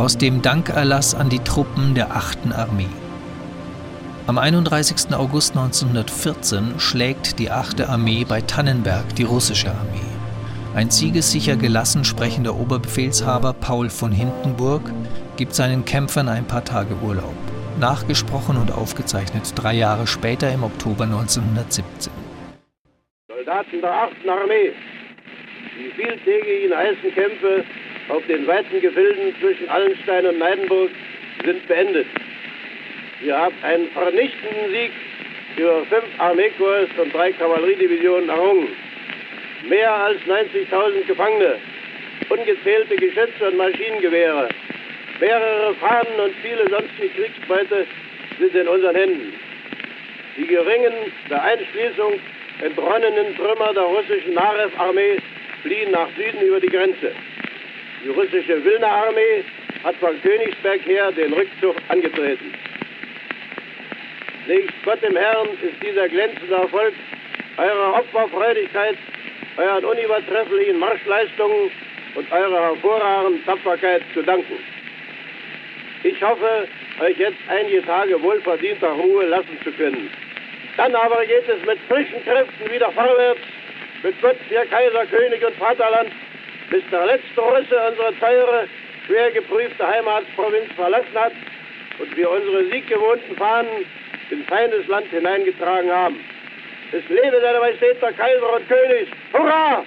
aus dem Dankerlass an die Truppen der 8. Armee. Am 31. August 1914 schlägt die 8. Armee bei Tannenberg die russische Armee. Ein siegessicher gelassen sprechender Oberbefehlshaber Paul von Hindenburg gibt seinen Kämpfern ein paar Tage Urlaub. Nachgesprochen und aufgezeichnet drei Jahre später im Oktober 1917. Soldaten der 8. Armee, die vieltägigen heißen Kämpfe auf den weiten Gefilden zwischen Allenstein und Neidenburg sind beendet. Ihr habt einen vernichtenden Sieg über fünf Armeekorps und drei Kavalleriedivisionen errungen. Mehr als 90.000 Gefangene, ungezählte Geschütze und Maschinengewehre, mehrere Fahnen und viele sonstige Kriegsbeute sind in unseren Händen. Die geringen, der Einschließung entronnenen Trümmer der russischen Narew-Armee fliehen nach Süden über die Grenze. Die russische Wilna-Armee hat von Königsberg her den Rückzug angetreten. Nächst Gott im Herrn ist dieser glänzende Erfolg eurer Opferfreudigkeit, euren unübertrefflichen Marschleistungen und eurer hervorragenden Tapferkeit zu danken. Ich hoffe, euch jetzt einige Tage wohlverdienter Ruhe lassen zu können. Dann aber geht es mit frischen Kräften wieder vorwärts, mit Gott, ihr Kaiser, König und Vaterland, bis der letzte Russe unsere teure, schwer geprüfte Heimatsprovinz verlassen hat und wir unsere sieggewohnten Fahnen in feines Land hineingetragen haben. Es lebe seine Majestät der Kaiser und König! Hurra!